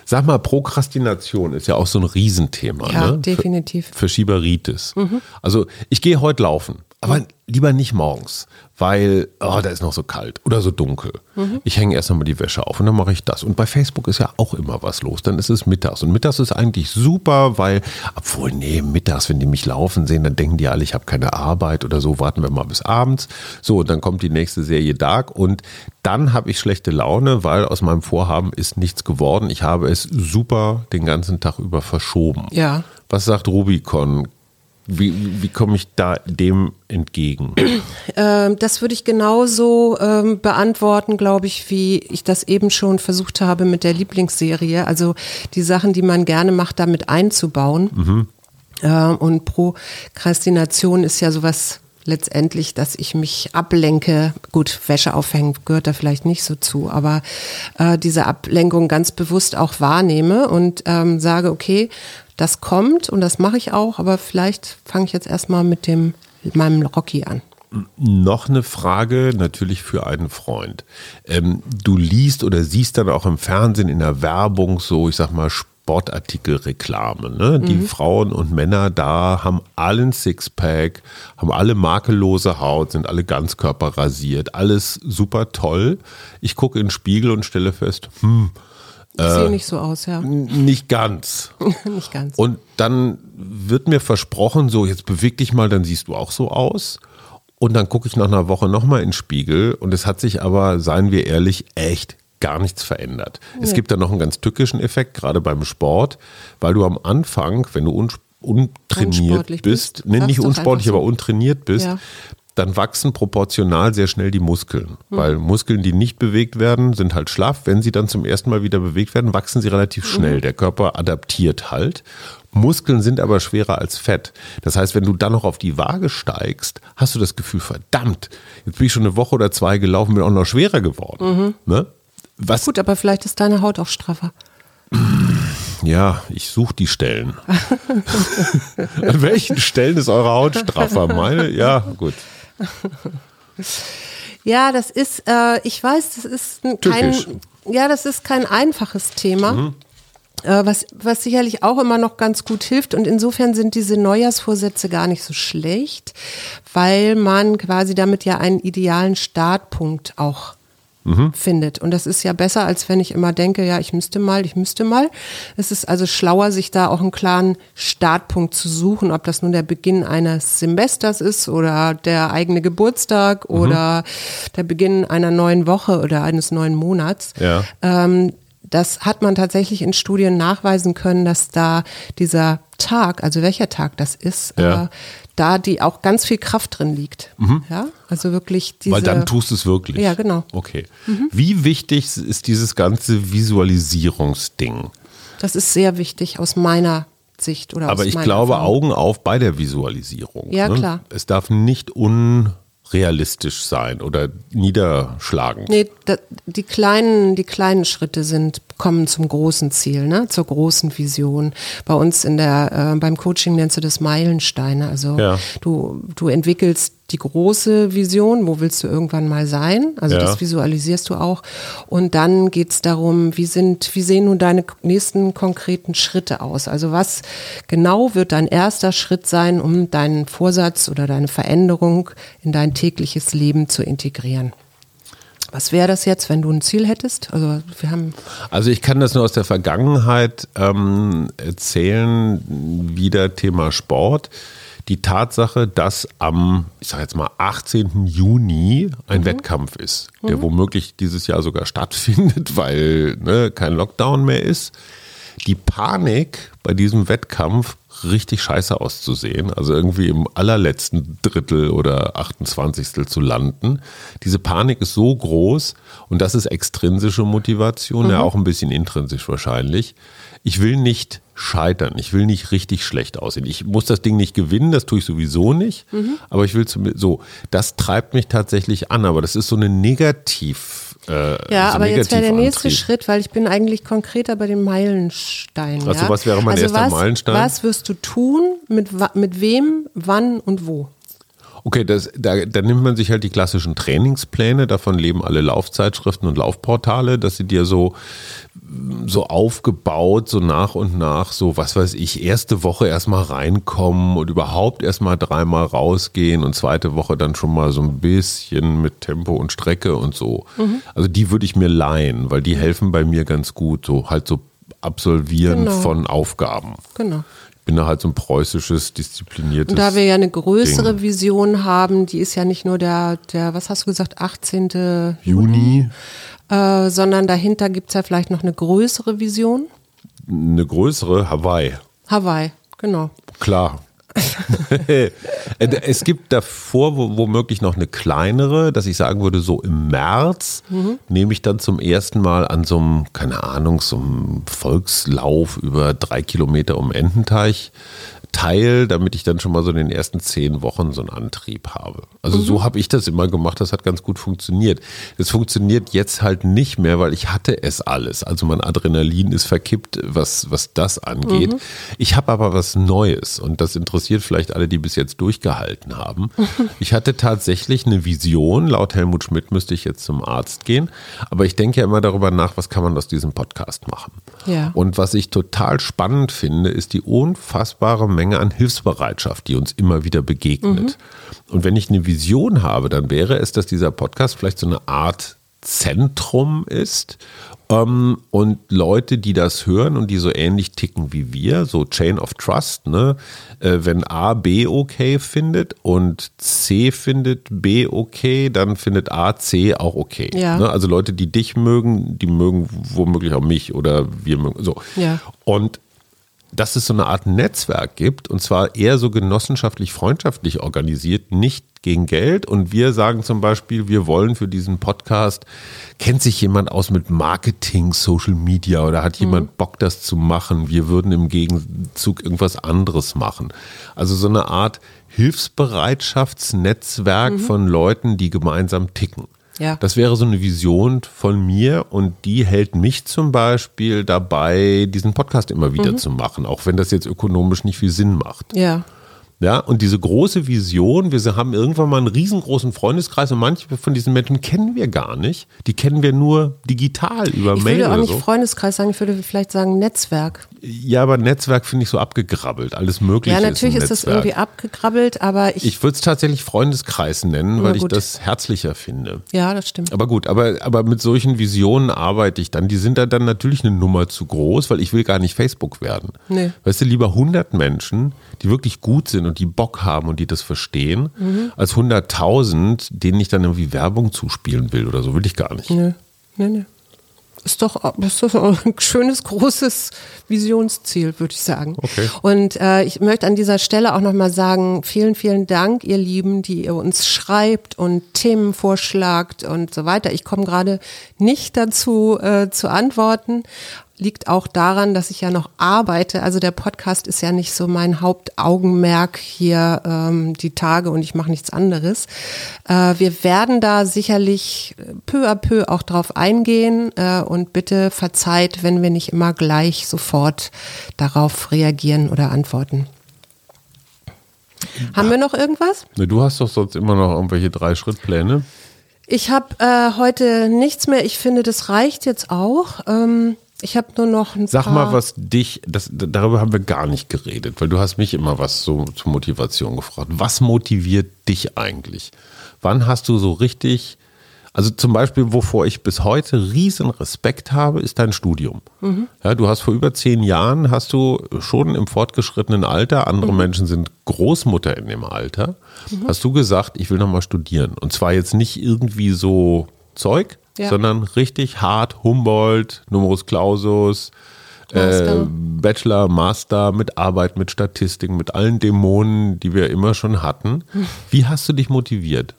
Sag mal, Prokrastination ist ja auch so ein Riesenthema. Ja, ne? definitiv. Für Schieberitis. Mhm. Also ich gehe heute laufen, aber lieber nicht morgens, weil oh, da ist noch so kalt oder so dunkel. Mhm. Ich hänge erst einmal die Wäsche auf und dann mache ich das. Und bei Facebook ist ja auch immer was los. Dann ist es mittags. Und mittags ist eigentlich super, weil, obwohl, nee, mittags, wenn die mich laufen sehen, dann denken die alle, ich habe keine Arbeit oder so, warten wir mal bis abends. So, und dann kommt die nächste Serie Dark und dann habe ich schlechte Laune, weil aus meinem Vorhaben ist nichts geworden. Ich habe es super den ganzen Tag über verschoben. Ja. Was sagt Rubicon? Wie, wie komme ich da dem entgegen? Ähm, das würde ich genauso ähm, beantworten, glaube ich, wie ich das eben schon versucht habe mit der Lieblingsserie. Also die Sachen, die man gerne macht, damit einzubauen. Ähm, und Prokrastination ist ja sowas letztendlich, dass ich mich ablenke. Gut, Wäsche aufhängen gehört da vielleicht nicht so zu, aber äh, diese Ablenkung ganz bewusst auch wahrnehme und ähm, sage, okay, das kommt und das mache ich auch, aber vielleicht fange ich jetzt erstmal mit dem mit meinem Rocky an. Noch eine Frage natürlich für einen Freund. Ähm, du liest oder siehst dann auch im Fernsehen in der Werbung so, ich sag mal, Sportartikelreklame. Ne? Die Frauen und Männer da haben alle ein Sixpack, haben alle makellose Haut, sind alle ganzkörperrasiert, alles super toll. Ich gucke in den Spiegel und stelle fest, hm, Ich sehe nicht so aus, ja. nicht ganz. [laughs] nicht ganz. Und dann wird mir versprochen, so jetzt beweg dich mal, dann siehst du auch so aus. Und dann gucke ich nach einer Woche nochmal in den Spiegel und es hat sich aber, seien wir ehrlich, echt gar nichts verändert. Es gibt da noch einen ganz tückischen Effekt, gerade beim Sport, weil du am Anfang, wenn du un untrainiert bist, bist, nee, nicht unsportlich, so. aber untrainiert bist, Ja. Dann wachsen proportional sehr schnell die Muskeln. Hm. Weil Muskeln, die nicht bewegt werden, sind halt schlaff. Wenn sie dann zum ersten Mal wieder bewegt werden, wachsen sie relativ Mhm. schnell. Der Körper adaptiert halt. Muskeln sind aber schwerer als Fett. Das heißt, wenn du dann noch auf die Waage steigst, hast du das Gefühl, verdammt, jetzt bin ich schon eine Woche oder zwei gelaufen, bin auch noch schwerer geworden. Ne? Was, Mhm. Gut, aber vielleicht ist deine Haut auch straffer. ja, ich suche die Stellen. [laughs] An welchen Stellen ist eure Haut straffer? Meine? Ja, gut. [laughs] Ja, das ist, äh, ich weiß, das ist ein- kein, ja, das ist kein einfaches Thema. Äh, was, was sicherlich auch immer noch ganz gut hilft. Und insofern sind diese Neujahrsvorsätze gar nicht so schlecht, weil man quasi damit ja einen idealen Startpunkt auch findet. Und das ist ja besser, als wenn ich immer denke, ja, ich müsste mal, ich müsste mal. Es ist also schlauer, sich da auch einen klaren Startpunkt zu suchen, ob das nun der Beginn eines Semesters ist oder der eigene Geburtstag oder der Beginn einer neuen Woche oder eines neuen Monats. Ja. Ähm, das hat man tatsächlich in Studien nachweisen können, dass da dieser Tag, also welcher Tag das ist, Ja. äh, da die auch ganz viel Kraft drin liegt. Ja, also wirklich diese. Weil dann tust du es wirklich. Ja, genau. Okay. Wie wichtig ist dieses ganze Visualisierungsding? Das ist sehr wichtig aus meiner Sicht oder Aber aus ich glaube, Erfahrung. Augen auf bei der Visualisierung. Ja, ne? klar. Es darf nicht unrealistisch sein oder niederschlagend. Nee, da, die kleinen, die kleinen Schritte sind kommen zum großen Ziel, ne? zur großen Vision. Bei uns in der, äh, beim Coaching nennst du das Meilensteine. Also ja. du, du entwickelst die große Vision, wo willst du irgendwann mal sein? Also ja. das visualisierst du auch. Und dann geht es darum, wie sind, wie sehen nun deine nächsten konkreten Schritte aus? Also was genau wird dein erster Schritt sein, um deinen Vorsatz oder deine Veränderung in dein tägliches Leben zu integrieren? Was wäre das jetzt, wenn du ein Ziel hättest? Also wir haben. Also ich kann das nur aus der Vergangenheit ähm, erzählen, wieder Thema Sport die Tatsache, dass am, ich sage jetzt mal, 18. Juni ein mhm. Wettkampf ist, der mhm. womöglich dieses Jahr sogar stattfindet, [laughs] weil ne, kein Lockdown mehr ist. Die Panik bei diesem Wettkampf richtig scheiße auszusehen, also irgendwie im allerletzten Drittel oder 28. zu landen. Diese Panik ist so groß und das ist extrinsische Motivation, mhm. ja auch ein bisschen intrinsisch wahrscheinlich. Ich will nicht scheitern. Ich will nicht richtig schlecht aussehen. Ich muss das Ding nicht gewinnen, das tue ich sowieso nicht. Mhm. Aber ich will zum, so, das treibt mich tatsächlich an. Aber das ist so eine Negativ. Äh, ja, so aber jetzt wäre der nächste Schritt, weil ich bin eigentlich konkreter bei den Meilensteinen. Also ja? was wäre mein also erster was, Meilenstein? Was wirst du tun, mit, mit wem, wann und wo? Okay, das, da, da nimmt man sich halt die klassischen Trainingspläne, davon leben alle Laufzeitschriften und Laufportale, dass sie dir so, so aufgebaut, so nach und nach, so was weiß ich, erste Woche erstmal reinkommen und überhaupt erstmal dreimal rausgehen und zweite Woche dann schon mal so ein bisschen mit Tempo und Strecke und so. Mhm. Also die würde ich mir leihen, weil die helfen bei mir ganz gut, so halt so Absolvieren genau. von Aufgaben. Genau bin da halt so ein preußisches, diszipliniertes. Und da wir ja eine größere Ding. Vision haben, die ist ja nicht nur der, der, was hast du gesagt, 18. Juni, äh, sondern dahinter gibt es ja vielleicht noch eine größere Vision. Eine größere Hawaii. Hawaii, genau. Klar. [laughs] es gibt davor womöglich noch eine kleinere, dass ich sagen würde, so im März mhm. nehme ich dann zum ersten Mal an so einem, keine Ahnung, so einem Volkslauf über drei Kilometer um Ententeich teil, damit ich dann schon mal so in den ersten zehn Wochen so einen Antrieb habe. Also mhm. so habe ich das immer gemacht, das hat ganz gut funktioniert. Es funktioniert jetzt halt nicht mehr, weil ich hatte es alles. Also mein Adrenalin ist verkippt, was, was das angeht. Mhm. Ich habe aber was Neues und das interessiert vielleicht alle, die bis jetzt durchgehalten haben. [laughs] Ich hatte tatsächlich eine Vision, laut Helmut Schmidt müsste ich jetzt zum Arzt gehen, aber ich denke ja immer darüber nach, was kann man aus diesem Podcast machen. Ja. Und was ich total spannend finde, ist die unfassbare Menge an Hilfsbereitschaft, die uns immer wieder begegnet. Mhm. Und wenn ich eine Vision habe, dann wäre es, dass dieser Podcast vielleicht so eine Art Zentrum ist ähm, und Leute, die das hören und die so ähnlich ticken wie wir, so Chain of Trust, ne? Äh, wenn A B okay findet und C findet B okay, dann findet A C auch okay. Ja. Ne? Also Leute, die dich mögen, die mögen womöglich auch mich oder wir mögen so. Ja. Und dass es so eine Art Netzwerk gibt und zwar eher so genossenschaftlich, freundschaftlich organisiert, nicht gegen Geld. Und wir sagen zum Beispiel, wir wollen für diesen Podcast, kennt sich jemand aus mit Marketing, Social Media oder hat jemand mhm. Bock, das zu machen? Wir würden im Gegenzug irgendwas anderes machen. Also so eine Art Hilfsbereitschaftsnetzwerk mhm. von Leuten, die gemeinsam ticken. Ja. Das wäre so eine Vision von mir und die hält mich zum Beispiel dabei, diesen Podcast immer wieder mhm. zu machen, auch wenn das jetzt ökonomisch nicht viel Sinn macht. Ja. Ja, und diese große Vision, wir haben irgendwann mal einen riesengroßen Freundeskreis und manche von diesen Menschen kennen wir gar nicht. Die kennen wir nur digital über ich Mail. Ich würde auch nicht so. Freundeskreis sagen, ich würde vielleicht sagen Netzwerk. Ja, aber Netzwerk finde ich so abgegrabbelt. Alles Mögliche. Ja, natürlich ist, ist das irgendwie abgegrabbelt, aber ich. Ich würde es tatsächlich Freundeskreis nennen, weil ich das herzlicher finde. Ja, das stimmt. Aber gut, aber, aber mit solchen Visionen arbeite ich dann. Die sind da dann natürlich eine Nummer zu groß, weil ich will gar nicht Facebook werden. Nee. Weißt du, lieber 100 Menschen, die wirklich gut sind und die Bock haben und die das verstehen, mhm. als 100.000, denen ich dann irgendwie Werbung zuspielen will oder so, will ich gar nicht. Nee, nee, nee. Ist doch, ist doch ein [laughs] schönes, großes Visionsziel, würde ich sagen. Okay. Und äh, ich möchte an dieser Stelle auch nochmal sagen, vielen, vielen Dank, ihr Lieben, die ihr uns schreibt und Themen vorschlagt und so weiter. Ich komme gerade nicht dazu äh, zu antworten liegt auch daran, dass ich ja noch arbeite. Also der Podcast ist ja nicht so mein Hauptaugenmerk hier ähm, die Tage und ich mache nichts anderes. Äh, wir werden da sicherlich peu à peu auch drauf eingehen äh, und bitte verzeiht, wenn wir nicht immer gleich sofort darauf reagieren oder antworten. Haben wir noch irgendwas? Ne, du hast doch sonst immer noch irgendwelche drei Schrittpläne. Ich habe äh, heute nichts mehr. Ich finde, das reicht jetzt auch. Ähm, ich habe nur noch ein Sag paar mal, was dich, das, darüber haben wir gar nicht geredet, weil du hast mich immer was so, zur Motivation gefragt. Was motiviert dich eigentlich? Wann hast du so richtig, also zum Beispiel, wovor ich bis heute riesen Respekt habe, ist dein Studium. Ja, du hast vor über zehn Jahren, hast du schon im fortgeschrittenen Alter, andere Menschen sind Großmutter in dem Alter, hast du gesagt, ich will nochmal studieren. Und zwar jetzt nicht irgendwie so Zeug, Ja. sondern richtig hart Humboldt, Numerus Clausus, äh, Master. Bachelor, Master mit Arbeit, mit Statistik, mit allen Dämonen, die wir immer schon hatten. [laughs] Wie hast du dich motiviert?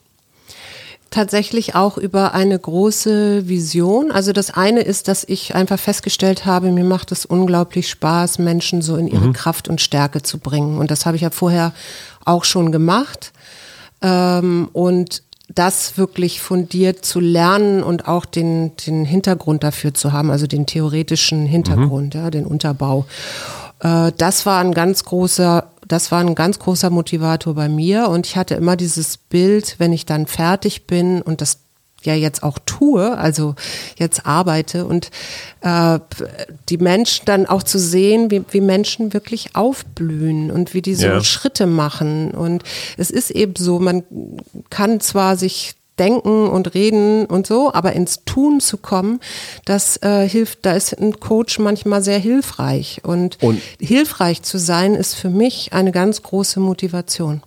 tatsächlich auch über eine große Vision. Also das eine ist, dass ich einfach festgestellt habe, mir macht es unglaublich Spaß, Menschen so in ihre Kraft und Stärke zu bringen. Und das habe ich ja vorher auch schon gemacht. Ähm, und das wirklich fundiert zu lernen und auch den, den Hintergrund dafür zu haben, also den theoretischen Hintergrund, ja, den Unterbau. Äh, das war ein ganz großer, das war ein ganz großer Motivator bei mir und ich hatte immer dieses Bild, wenn ich dann fertig bin und das ja jetzt auch tue, also jetzt arbeite und äh, die Menschen dann auch zu sehen, wie, wie Menschen wirklich aufblühen und wie die so Ja. Schritte machen. Und es ist eben so, man kann zwar sich denken und reden und so, aber ins Tun zu kommen, das äh, hilft, da ist ein Coach manchmal sehr hilfreich. Und, Und- hilfreich zu sein ist für mich eine ganz große Motivation.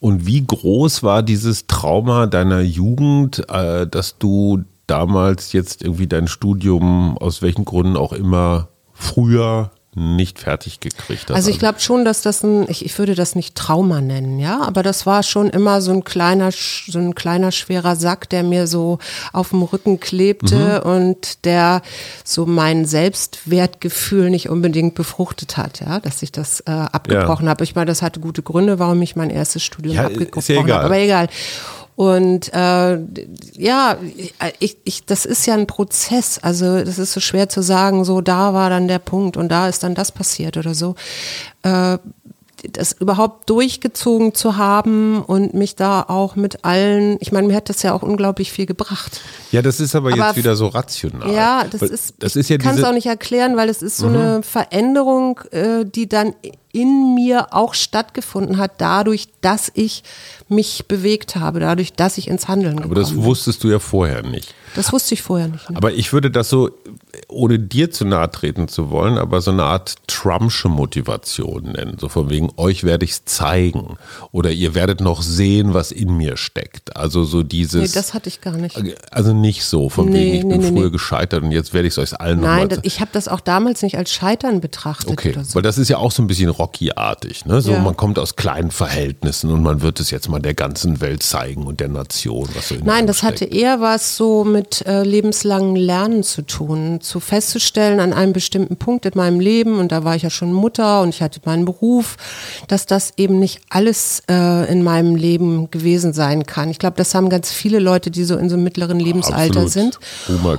Und wie groß war dieses Trauma deiner Jugend, äh, dass du damals jetzt irgendwie dein Studium aus welchen Gründen auch immer früher nicht fertig gekriegt hast? Also ich glaube schon, dass das ein, ich, ich würde das nicht Trauma nennen, ja, aber das war schon immer so ein kleiner, so ein kleiner schwerer Sack, der mir so auf dem Rücken klebte und der so mein Selbstwertgefühl nicht unbedingt befruchtet hat, ja, dass ich das äh, abgebrochen habe. Ich meine, das hatte gute Gründe, warum ich mein erstes Studium Ja, abgebrochen ja habe, aber egal. Und äh, ja, ich, ich, das ist ja ein Prozess. Also das ist so schwer zu sagen, so da war dann der Punkt und da ist dann das passiert oder so. Äh, das überhaupt durchgezogen zu haben und mich da auch mit allen, ich meine, mir hat das ja auch unglaublich viel gebracht. ja, das ist aber, aber jetzt wieder so rational. Ja, das Weil ist, das ich ist ja kann es Mhm. auch nicht erklären, weil es ist so eine Veränderung, äh, die dann in mir auch stattgefunden hat, dadurch, dass ich mich bewegt habe, dadurch, dass ich ins Handeln aber gekommen das bin. wusstest du ja vorher nicht. Das wusste ich vorher nicht. Ne? Aber ich würde das so, ohne dir zu nahe treten zu wollen, aber so eine Art Trumpsche Motivation nennen. So von wegen, euch werde ich es zeigen. Oder ihr werdet noch sehen, was in mir steckt. Also so dieses. Nee, das hatte ich gar nicht. also nicht so, von Nee, wegen, ich nee, bin früher gescheitert und jetzt werde ich es euch allen Nein, nochmal das, ich habe das auch damals nicht als Scheitern betrachtet Okay, so. weil das ist ja auch so ein bisschen Rocky-artig. Ne? So, Ja. man kommt aus kleinen Verhältnissen und man wird es jetzt mal der ganzen Welt zeigen und der Nation, was so in Nein, das hatte steckt. eher was so mit äh, lebenslangem Lernen zu tun, zu festzustellen an einem bestimmten Punkt in meinem Leben und da war ich ja schon Mutter und ich hatte meinen Beruf, dass das eben nicht alles äh, in meinem Leben gewesen sein kann. Ich glaube, das haben ganz viele Leute, die so in so einem mittleren Lebensalter Absolut. sind.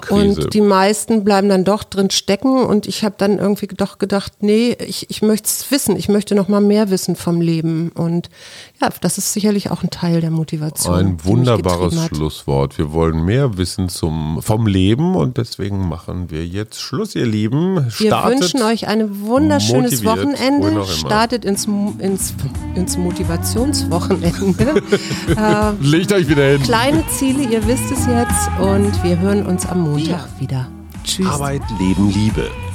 Und die meisten bleiben dann doch drin stecken und ich habe dann irgendwie doch gedacht, nee, ich, ich möchte es wissen, ich möchte noch mal mehr wissen vom Leben und ja, das ist sicherlich auch ein Teil der Motivation. Ein wunderbares. Schlusswort. Wir wollen mehr wissen zum, vom Leben und deswegen machen wir jetzt Schluss, ihr Lieben. Wir Startet wünschen euch ein wunderschönes Wochenende. Startet ins, ins, ins Motivationswochenende. [laughs] Legt euch wieder hin. Kleine Ziele, ihr wisst es jetzt. Und wir hören uns am Montag wieder. Tschüss. Arbeit, Leben, Liebe.